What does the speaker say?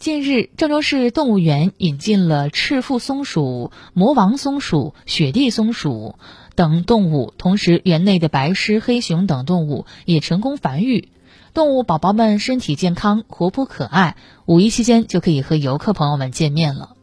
近日郑州市动物园引进了赤腹松鼠魔王松鼠雪地松鼠等动物同时园内的白狮黑熊等动物也成功繁育。动物宝宝们身体健康活泼可爱五一期间就可以和游客朋友们见面了。